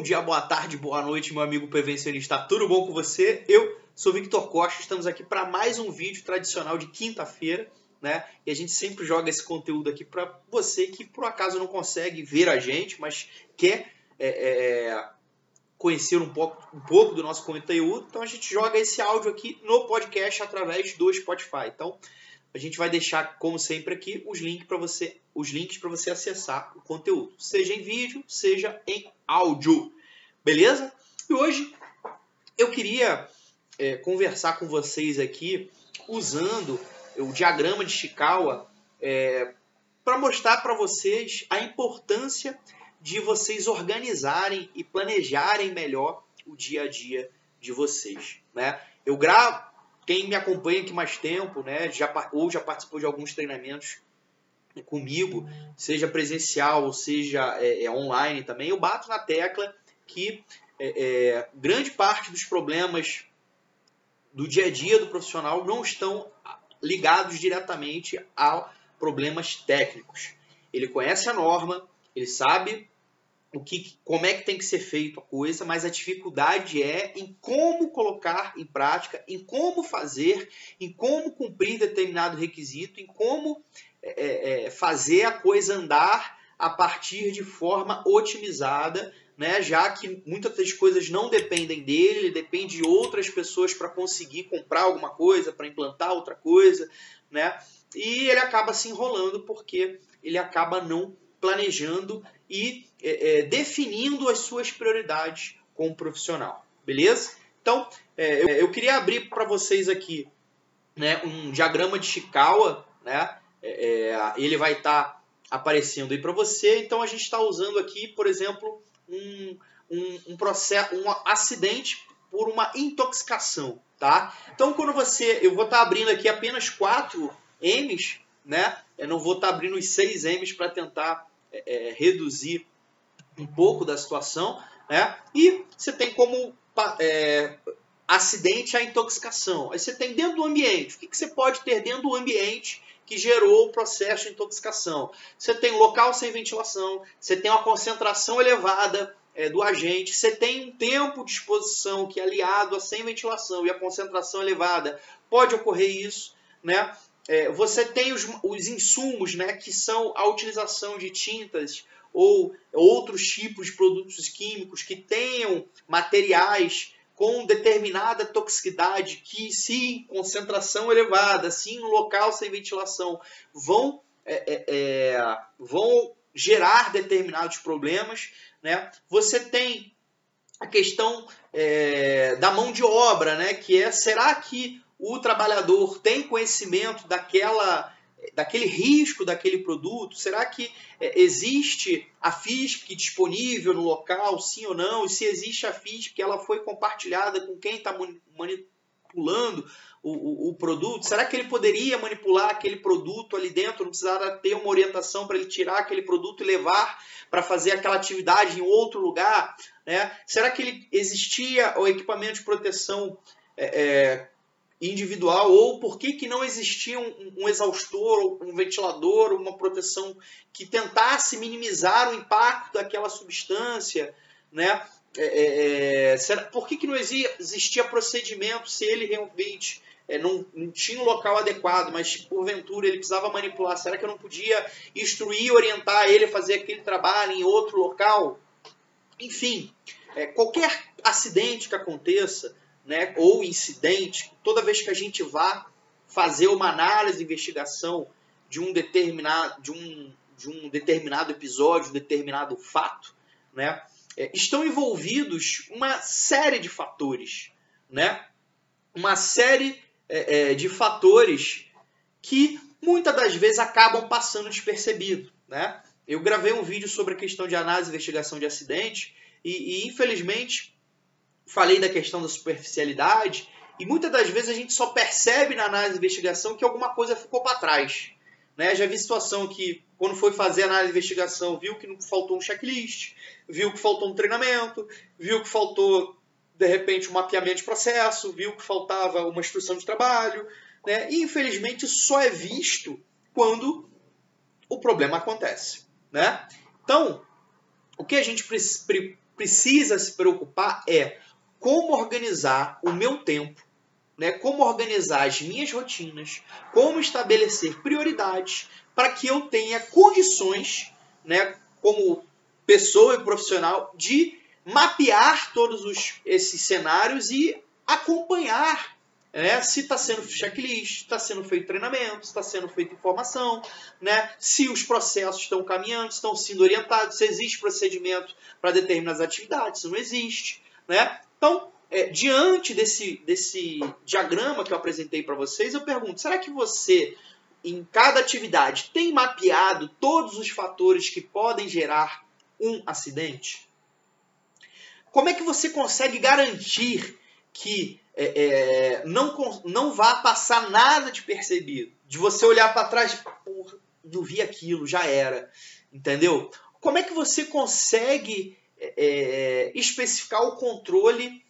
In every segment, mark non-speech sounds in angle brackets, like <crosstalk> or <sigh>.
Bom dia, boa tarde, boa noite, meu amigo prevencionista. Tudo bom com você? Eu sou Victor Costa, estamos aqui para mais um vídeo tradicional de quinta-feira, né? E a gente sempre joga esse conteúdo aqui para você que por acaso não consegue ver a gente, mas quer é, é, conhecer um pouco, um pouco do nosso conteúdo. Então a gente joga esse áudio aqui no podcast através do Spotify. Então a gente vai deixar, como sempre, aqui os links para você, os links para você acessar o conteúdo, seja em vídeo, seja em áudio, beleza? E hoje eu queria é, conversar com vocês aqui usando o diagrama de Chikawa é, para mostrar para vocês a importância de vocês organizarem e planejarem melhor o dia a dia de vocês, né? Eu gravo, quem me acompanha aqui mais tempo, né, já, ou já participou de alguns treinamentos comigo, seja presencial ou seja é, é, online também, eu bato na tecla que é, é, grande parte dos problemas do dia a dia do profissional não estão ligados diretamente a problemas técnicos. Ele conhece a norma, ele sabe o que, como é que tem que ser feito a coisa, mas a dificuldade é em como colocar em prática, em como fazer, em como cumprir determinado requisito, em como é, é, é fazer a coisa andar a partir de forma otimizada, né? já que muitas das coisas não dependem dele, ele depende de outras pessoas para conseguir comprar alguma coisa, para implantar outra coisa, né? e ele acaba se enrolando porque ele acaba não planejando e é, é, definindo as suas prioridades como profissional, beleza? Então, é, eu, eu, queria abrir para vocês aqui né, um diagrama de Chikawa, né? É, é, ele vai estar tá aparecendo aí para você. Então, a gente está usando aqui, por exemplo, um, um, um processo, um acidente por uma intoxicação, tá? Então, quando você, eu vou estar tá abrindo aqui apenas 4 M's, né? Eu não vou estar tá abrindo os 6 M's para tentar é, é, reduzir um pouco da situação, né? E você tem como é, acidente a intoxicação. Aí você tem dentro do ambiente. O que, que você pode ter dentro do ambiente que gerou o processo de intoxicação? Você tem local sem ventilação, você tem uma concentração elevada é, do agente, você tem um tempo de exposição que é aliado a sem ventilação e a concentração elevada. Pode ocorrer isso, né? É, você tem os, os insumos, né, que são a utilização de tintas ou outros tipos de produtos químicos que tenham materiais com determinada toxicidade que, se em concentração elevada, se em um local sem ventilação, vão, é, é, é, vão gerar determinados problemas. Né? Você tem a questão é, da mão de obra, né? que é, será que o trabalhador tem conhecimento daquela, daquele risco daquele produto? Será que é, existe a FISP disponível no local, sim ou não? E se existe a FISP, ela foi compartilhada com quem está manipulando o, o, o, produto? Será que ele poderia manipular aquele produto ali dentro? Não precisava ter uma orientação para ele tirar aquele produto e levar para fazer aquela atividade em outro lugar? Né? Será que ele existia o equipamento de proteção é, é, individual ou por que, que não existia um, um exaustor, um ventilador, uma proteção que tentasse minimizar o impacto daquela substância, né? É, é, é será, por que, que não existia procedimento se ele realmente é, não, não, tinha um local adequado, mas porventura ele precisava manipular? Será que eu não podia instruir, orientar ele a fazer aquele trabalho em outro local? Enfim, é, qualquer acidente que aconteça, né, ou incidente, toda vez que a gente vá fazer uma análise investigação de um determinado, de um, de um determinado episódio, um determinado fato, né, é, estão envolvidos uma série de fatores, né, uma série é, é, de fatores que muitas das vezes acabam passando despercebido, né? Eu gravei um vídeo sobre a questão de análise e investigação de acidentes e, e infelizmente falei da questão da superficialidade, e muitas das vezes a gente só percebe na análise de investigação que alguma coisa ficou para trás. Né? Já vi situação que, quando foi fazer a análise de investigação, viu que faltou um checklist, viu que faltou um treinamento, viu que faltou, de repente, um mapeamento de processo, viu que faltava uma instrução de trabalho. Né? E, infelizmente, só é visto quando o problema acontece, né? Então, o que a gente precisa se preocupar é como organizar o meu tempo, né? Como organizar as minhas rotinas, como estabelecer prioridades para que eu tenha condições, né, como pessoa e profissional de mapear todos os, esses cenários e acompanhar né, se está sendo checklist, está sendo feito treinamento, está sendo feita informação, né, se os processos estão caminhando, estão sendo orientados, se existe procedimento para determinadas atividades, se não existe. Né? Então, é, diante desse, desse diagrama que eu apresentei para vocês, eu pergunto: será que você, em cada atividade, tem mapeado todos os fatores que podem gerar um acidente? Como é que você consegue garantir que é, é, não, não vá passar nada de percebido? De você olhar para trás, porra, não vi aquilo, já era. Entendeu? Como é que você consegue é, é especificar o controle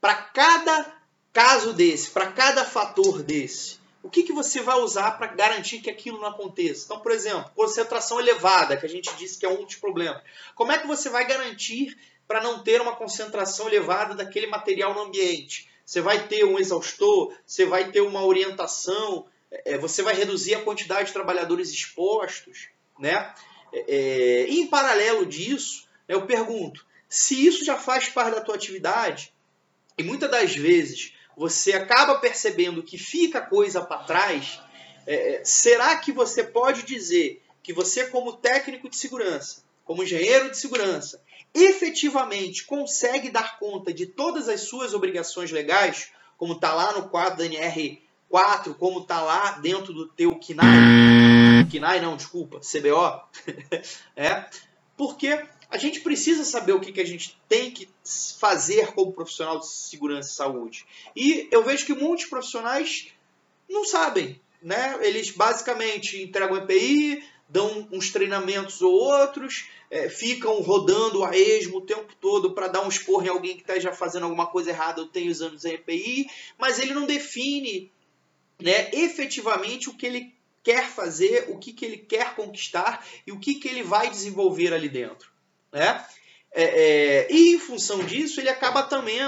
para cada caso desse, para cada fator desse? O que, que você vai usar para garantir que aquilo não aconteça? Então, por exemplo, concentração elevada, que a gente disse que é um dos problemas. Como é que você vai garantir para não ter uma concentração elevada daquele material no ambiente? Você vai ter um exaustor, você vai ter uma orientação, é, você vai reduzir a quantidade de trabalhadores expostos, né? É, é em paralelo disso, eu pergunto, se isso já faz parte da tua atividade, e muitas das vezes você acaba percebendo que fica coisa para trás, é, é, será que você pode dizer que você, como técnico de segurança, como engenheiro de segurança, efetivamente consegue dar conta de todas as suas obrigações legais, como está lá no quadro da NR4, como está lá dentro do teu KNAI, KNAI não, desculpa, CBO, <laughs> é, porque a gente precisa saber o que, que a gente tem que fazer como profissional de segurança e saúde. E eu vejo que muitos profissionais não sabem. Né? Eles basicamente entregam EPI, dão uns treinamentos ou outros, é, ficam rodando a esmo o tempo todo para dar um esporro em alguém que esteja fazendo alguma coisa errada ou tem os anos em EPI, mas ele não define né, efetivamente o que ele quer fazer, o que, que ele quer conquistar e o que, que ele vai desenvolver ali dentro. Né? É, é, e em função disso, ele acaba também,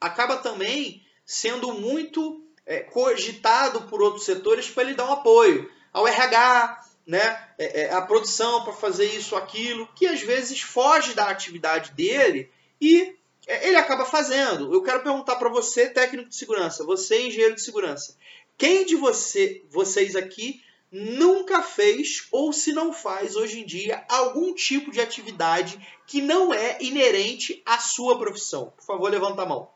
acaba também sendo muito é, cogitado por outros setores para ele dar um apoio ao RH, né, é, é, a produção para fazer isso, aquilo, que às vezes foge da atividade dele e é, ele acaba fazendo. Eu quero perguntar para você, técnico de segurança, você engenheiro de segurança, quem de você, vocês aqui nunca fez ou se não faz hoje em dia algum tipo de atividade que não é inerente à sua profissão? Por favor, levanta a mão.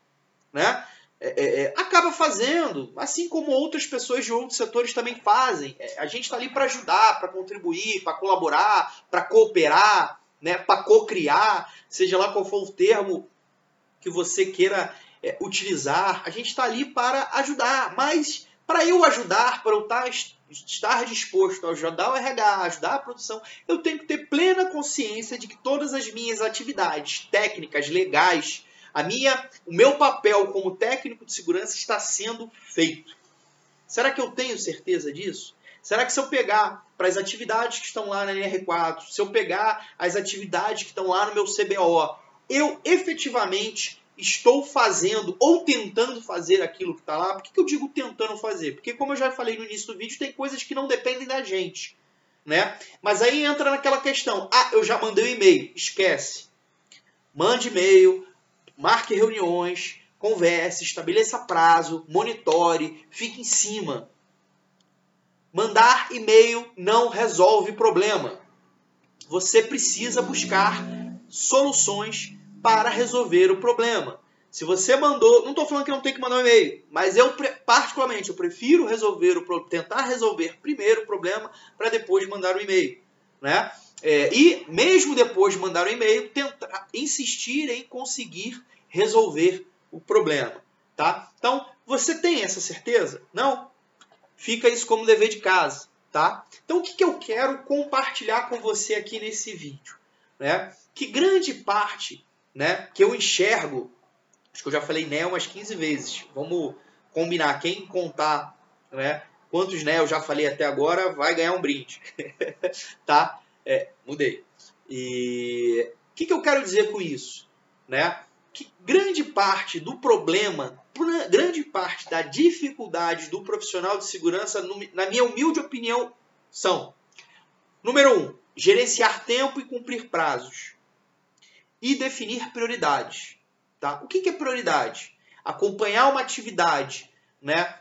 Né? É, é, é acaba fazendo, assim como outras pessoas de outros setores também fazem. É, a gente está ali para ajudar, para contribuir, para colaborar, para cooperar, né, para co-criar, seja lá qual for o termo que você queira é, utilizar. A gente está ali para ajudar, mas para eu ajudar, para eu estar, tá estar disposto a ajudar o RH, ajudar a produção, eu tenho que ter plena consciência de que todas as minhas atividades técnicas, legais, a minha, o meu papel como técnico de segurança está sendo feito. Será que eu tenho certeza disso? Será que se eu pegar para as atividades que estão lá na NR4, se eu pegar as atividades que estão lá no meu CBO, eu efetivamente estou fazendo ou tentando fazer aquilo que está lá. Por que, que eu digo tentando fazer? Porque, como eu já falei no início do vídeo, tem coisas que não dependem da gente. Né? Mas aí entra naquela questão: ah, eu já mandei o um e-mail. Esquece. Mande e-mail, marque reuniões, converse, estabeleça prazo, monitore, fique em cima. Mandar e-mail não resolve problema. Você precisa buscar soluções para resolver o problema. Se você mandou, não estou falando que não tem que mandar um e-mail, mas eu particularmente eu prefiro resolver o tentar resolver primeiro o problema para depois mandar o um e-mail, né? É, e mesmo depois de mandar o um e-mail, tentar insistir em conseguir resolver o problema, tá? Então você tem essa certeza? Não? Fica isso como dever de casa, tá? Então o que, que eu quero compartilhar com você aqui nesse vídeo, né? Que grande parte né, que eu enxergo, acho que eu já falei né umas 15 vezes, vamos combinar, quem contar né, quantos né, eu já falei até agora, vai ganhar um brinde. <laughs> tá? É, mudei. E o que, que eu quero dizer com isso? Né? Que grande parte do problema, grande parte da dificuldade do profissional de segurança, na minha humilde opinião, são: número um, gerenciar tempo e cumprir prazos. E definir prioridades. Tá? O que, é prioridade? Acompanhar uma atividade né,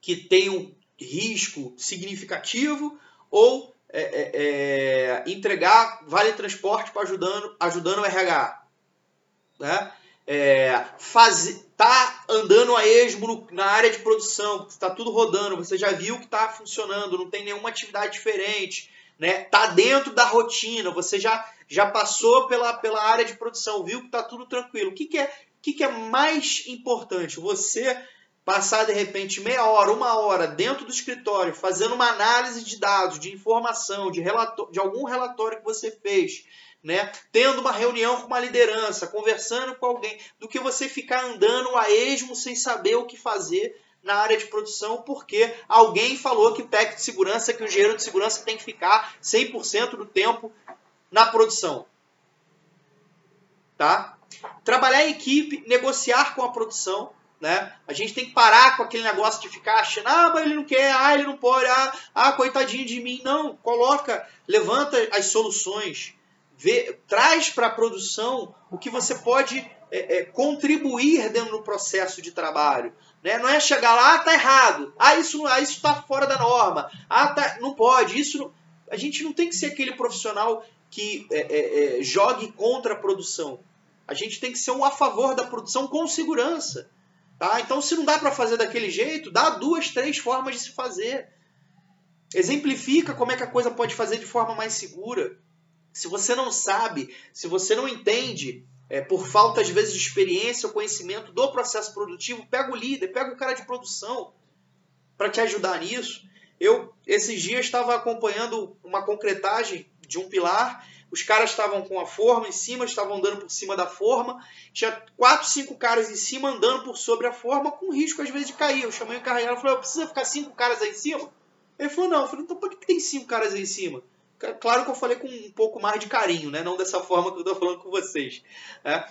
que tem um risco significativo ou é, é, é, entregar vale transporte para ajudando, ajudando o RH. Né? É, faz, tá andando a esmo na área de produção, está tudo rodando, você já viu que está funcionando, não tem nenhuma atividade diferente, né? Tá dentro da rotina, você já, já passou pela, pela área de produção, viu que está tudo tranquilo. O que, que, é, que, que é mais importante? Você passar de repente meia hora, uma hora dentro do escritório, fazendo uma análise de dados, de informação, de, relato, de algum relatório que você fez, né? Tendo uma reunião com uma liderança, conversando com alguém, do que você ficar andando a esmo sem saber o que fazer na área de produção, porque alguém falou que o técnico de segurança, que o engenheiro de segurança tem que ficar 100% do tempo na produção. Tá? Trabalhar em equipe, negociar com a produção, né? A gente tem que parar com aquele negócio de ficar achando, ah, mas ele não quer, ah, ele não pode, ah, ah coitadinho de mim. Não, coloca, levanta as soluções, vê, traz para a produção o que você pode é, é, contribuir dentro do processo de trabalho. Né? Não é chegar lá, ah, tá errado, ah, isso ah, isso está fora da norma, ah, tá, não pode, isso. A gente não tem que ser aquele profissional que é, é, é jogue contra a produção. A gente tem que ser um a favor da produção com segurança. Tá? Então, se não dá para fazer daquele jeito, dá duas, três formas de se fazer. Exemplifica como é que a coisa pode fazer de forma mais segura. Se você não sabe, se você não entende, é, por falta às vezes de experiência ou conhecimento do processo produtivo, pega o líder, pega o cara de produção para te ajudar nisso. Eu, esses dias, estava acompanhando uma concretagem de um pilar os caras estavam com a forma em cima, estavam andando por cima da forma. Tinha quatro, cinco caras em cima andando por sobre a forma, com risco às vezes de cair. Eu chamei o carregado e falei: precisa ficar cinco caras aí em cima? Ele falou: não. Eu falei: então por que tem cinco caras aí em cima? Claro que eu falei com um pouco mais de carinho, né? não dessa forma que eu estou falando com vocês. É,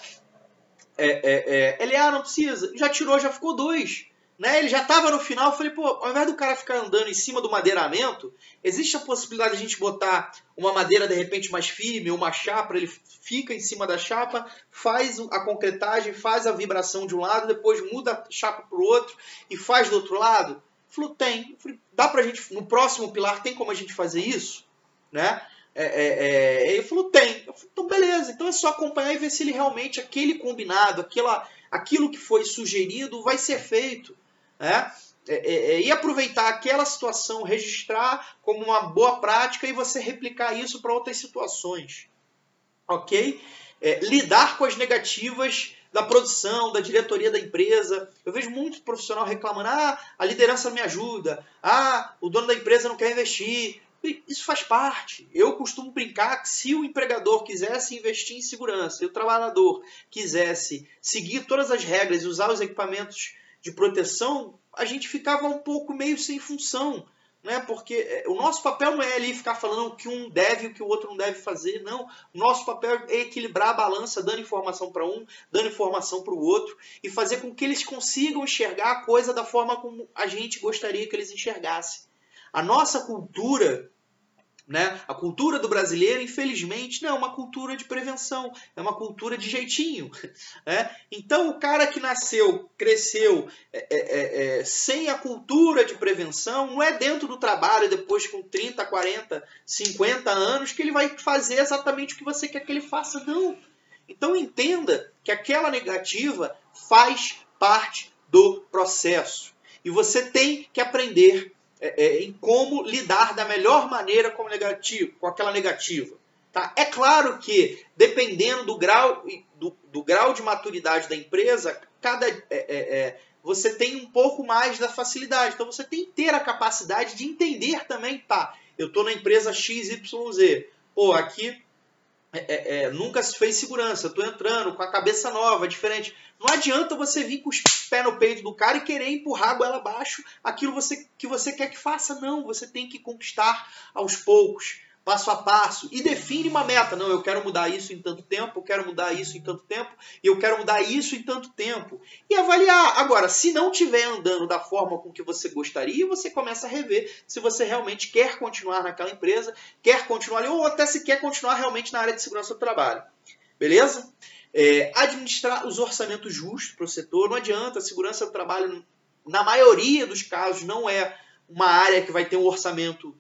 é, é, ele, ah, não precisa. Já tirou, já ficou dois. Né? Ele já estava no final, eu falei, pô, ao invés do cara ficar andando em cima do madeiramento, existe a possibilidade de a gente botar uma madeira de repente mais firme, uma chapa, ele fica em cima da chapa, faz a concretagem, faz a vibração de um lado, depois muda a chapa para o outro e faz do outro lado? Falou, tem. Falei, Dá pra gente, no próximo pilar, tem como a gente fazer isso? Né? É, é, é, ele falou, tem. Eu falei, então beleza, então é só acompanhar e ver se ele realmente, aquele combinado, aquela, aquilo que foi sugerido vai ser feito. Né? É, é, é, e aproveitar aquela situação, registrar como uma boa prática e você replicar isso para outras situações. Ok? Lidar com as negativas da produção, da diretoria da empresa. Eu vejo muito profissional reclamando: ah, a liderança não me ajuda, ah, o dono da empresa não quer investir. Isso faz parte. Eu costumo brincar que se o empregador quisesse investir em segurança e o trabalhador quisesse seguir todas as regras e usar os equipamentos de proteção, a gente ficava um pouco meio sem função. Né? Porque é, o nosso papel não é ali ficar falando o que um deve e o que o outro não deve fazer, não. O nosso papel é equilibrar a balança, dando informação para um, dando informação para o outro, e fazer com que eles consigam enxergar a coisa da forma como a gente gostaria que eles enxergassem. A nossa cultura né? A cultura do brasileiro, infelizmente, não é uma cultura de prevenção, é uma cultura de jeitinho. Né? Então, o cara que nasceu, cresceu é, é, é, é, sem a cultura de prevenção, não é dentro do trabalho, depois com 30, 40, 50 anos, que ele vai fazer exatamente o que você quer que ele faça, não. Então, entenda que aquela negativa faz parte do processo. E você tem que aprender é, é, em como lidar da melhor maneira com, negativo, com aquela negativa. Tá? É claro que, dependendo do grau, do, do grau de maturidade da empresa, cada, é, é, é você tem um pouco mais da facilidade. Então você tem que ter a capacidade de entender também, tá? Eu estou na empresa XYZ. Pô, aqui é, é, é, nunca se fez segurança, eu tô entrando com a cabeça nova, diferente. Não adianta você vir com os pés no peito do cara e querer empurrar a goela abaixo aquilo você, que você quer que faça. Não, você tem que conquistar aos poucos passo a passo, e define uma meta. Não, eu quero mudar isso em tanto tempo, eu quero mudar isso em tanto tempo, e eu quero mudar isso em tanto tempo. E avaliar. Agora, se não estiver andando da forma com que você gostaria, você começa a rever se você realmente quer continuar naquela empresa, quer continuar ali, ou até se quer continuar realmente na área de segurança do trabalho. Beleza? É, administrar os orçamentos justos para o setor. Não adianta, a segurança do trabalho, na maioria dos casos, não é uma área que vai ter um orçamento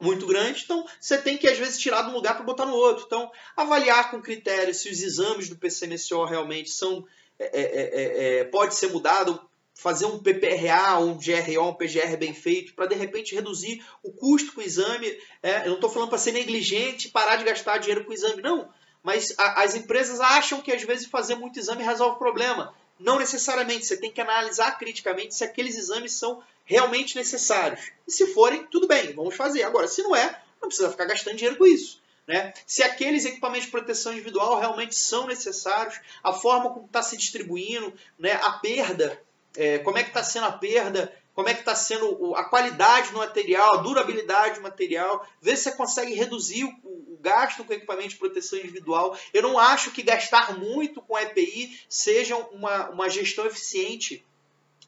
muito grande, então você tem que às vezes tirar de um lugar para botar no outro. Então, avaliar com critério se os exames do PCMSO realmente são é é, é, é, é, pode ser mudado, fazer um PPRA, um GRO, um PGR bem feito, para de repente reduzir o custo com o exame. É, eu não estou falando para ser negligente e parar de gastar dinheiro com o exame, não. Mas a, as empresas acham que às vezes fazer muito exame resolve o problema. Não necessariamente, você tem que analisar criticamente se aqueles exames são realmente necessários. E se forem, tudo bem, vamos fazer. Agora, se não é, não precisa ficar gastando dinheiro com isso. Né? Se aqueles equipamentos de proteção individual realmente são necessários, a forma como está se distribuindo, né? a perda, é, como é que está sendo a perda, como é que está sendo a qualidade do material, a durabilidade do material, ver se você consegue reduzir o, gasto com equipamento de proteção individual. Eu não acho que gastar muito com EPI seja uma, uma gestão eficiente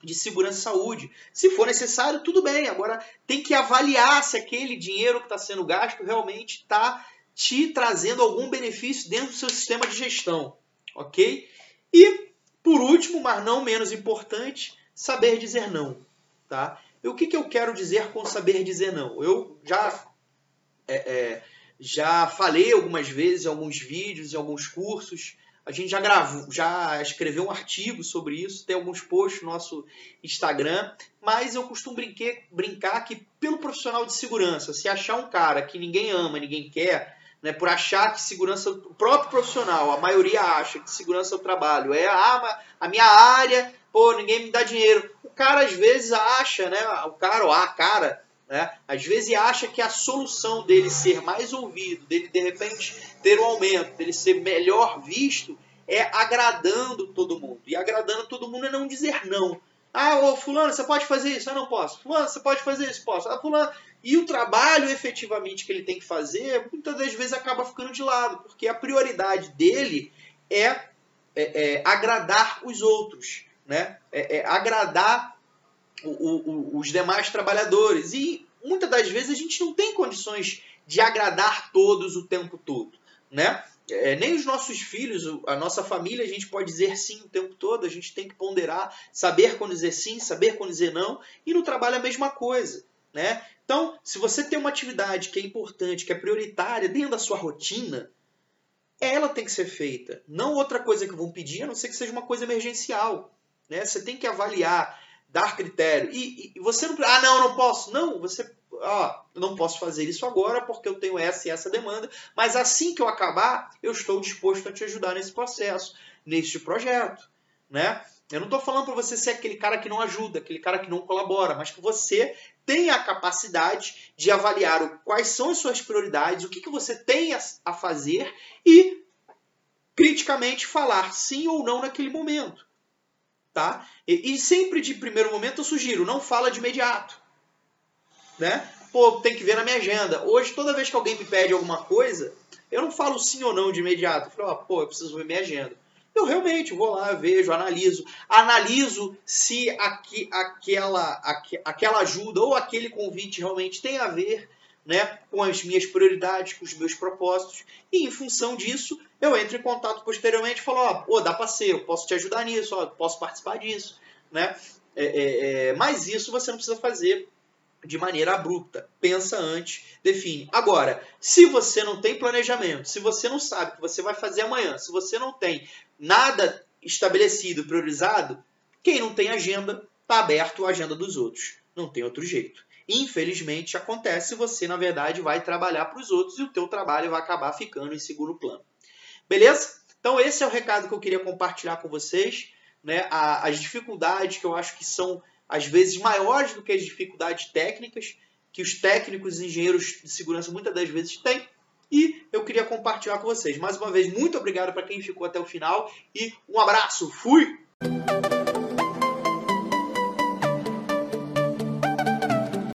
de segurança e saúde. Se for necessário, tudo bem. Agora tem que avaliar se aquele dinheiro que está sendo gasto realmente está te trazendo algum benefício dentro do seu sistema de gestão. Ok? E, por último, mas não menos importante, saber dizer não. Tá? E o que, que eu quero dizer com saber dizer não? Eu já, é, é, já falei algumas vezes em alguns vídeos, em alguns cursos, a gente já gravou, já escreveu um artigo sobre isso, tem alguns posts no nosso Instagram, mas eu costumo brinquer, brincar que pelo profissional de segurança, se achar um cara que ninguém ama, ninguém quer, né, por achar que segurança, o próprio profissional, a maioria acha que segurança do trabalho é ah, a minha área, pô, ninguém me dá dinheiro. O cara às vezes acha, né, o cara ou a cara né? Às vezes acha que a solução dele ser mais ouvido, dele de repente ter um aumento, dele ser melhor visto, é agradando todo mundo. E agradando todo mundo é não dizer não. Ah, ô, fulano, você pode fazer isso? Eu não posso. Fulano, você pode fazer isso? Posso. Ah, fulano... E o trabalho efetivamente que ele tem que fazer, muitas das vezes acaba ficando de lado, porque a prioridade dele é, é, é agradar os outros, né? É, é agradar o, o, os demais trabalhadores. E muitas das vezes a gente não tem condições de agradar todos o tempo todo, né? É, nem os nossos filhos, a nossa família, a gente pode dizer sim o tempo todo, a gente tem que ponderar, saber quando dizer sim, saber quando dizer não, e no trabalho a mesma coisa. Né? Então, se você tem uma atividade que é importante, que é prioritária dentro da sua rotina, ela tem que ser feita. Não outra coisa que vão pedir, a não ser que seja uma coisa emergencial. Né? Você tem que avaliar dar critério. E, e, você não. Ah, não, não posso. Não, você. Ah, não posso fazer isso agora porque eu tenho essa e essa demanda, mas assim que eu acabar, eu estou disposto a te ajudar nesse processo, neste projeto. Né? Eu não estou falando para você ser aquele cara que não ajuda, aquele cara que não colabora, mas que você tenha a capacidade de avaliar quais são as suas prioridades, o que, que você tem a fazer e criticamente falar sim ou não naquele momento tá? E, e, sempre de primeiro momento eu sugiro, não fala de imediato, né? Pô, tem que ver na minha agenda. Hoje, toda vez que alguém me pede alguma coisa, eu não falo sim ou não de imediato. Eu falo, ah, pô, eu preciso ver minha agenda. Eu realmente vou lá, vejo, analiso. Analiso se aqui, aquela, aqu, aquela ajuda ou aquele convite realmente tem a ver né, com as minhas prioridades, com os meus propósitos. E em função disso, eu entro em contato posteriormente e falo, ó, oh, dá para ser, eu posso te ajudar nisso, ó, posso participar disso, né? É, é, é, mas isso você não precisa fazer de maneira abrupta. Pensa antes, define. Agora, se você não tem planejamento, se você não sabe o que você vai fazer amanhã, se você não tem nada estabelecido, priorizado, quem não tem agenda, está aberto à agenda dos outros. Não tem outro jeito. Infelizmente acontece, você na verdade vai trabalhar para os outros e o teu trabalho vai acabar ficando em segundo plano. Beleza? Então esse é o recado que eu queria compartilhar com vocês. Né? as dificuldades que eu acho que são às vezes maiores do que as dificuldades técnicas que os técnicos e engenheiros de segurança muitas das vezes têm. e eu queria compartilhar com vocês. Mais uma vez, muito obrigado para quem ficou até o final e um abraço. Fui!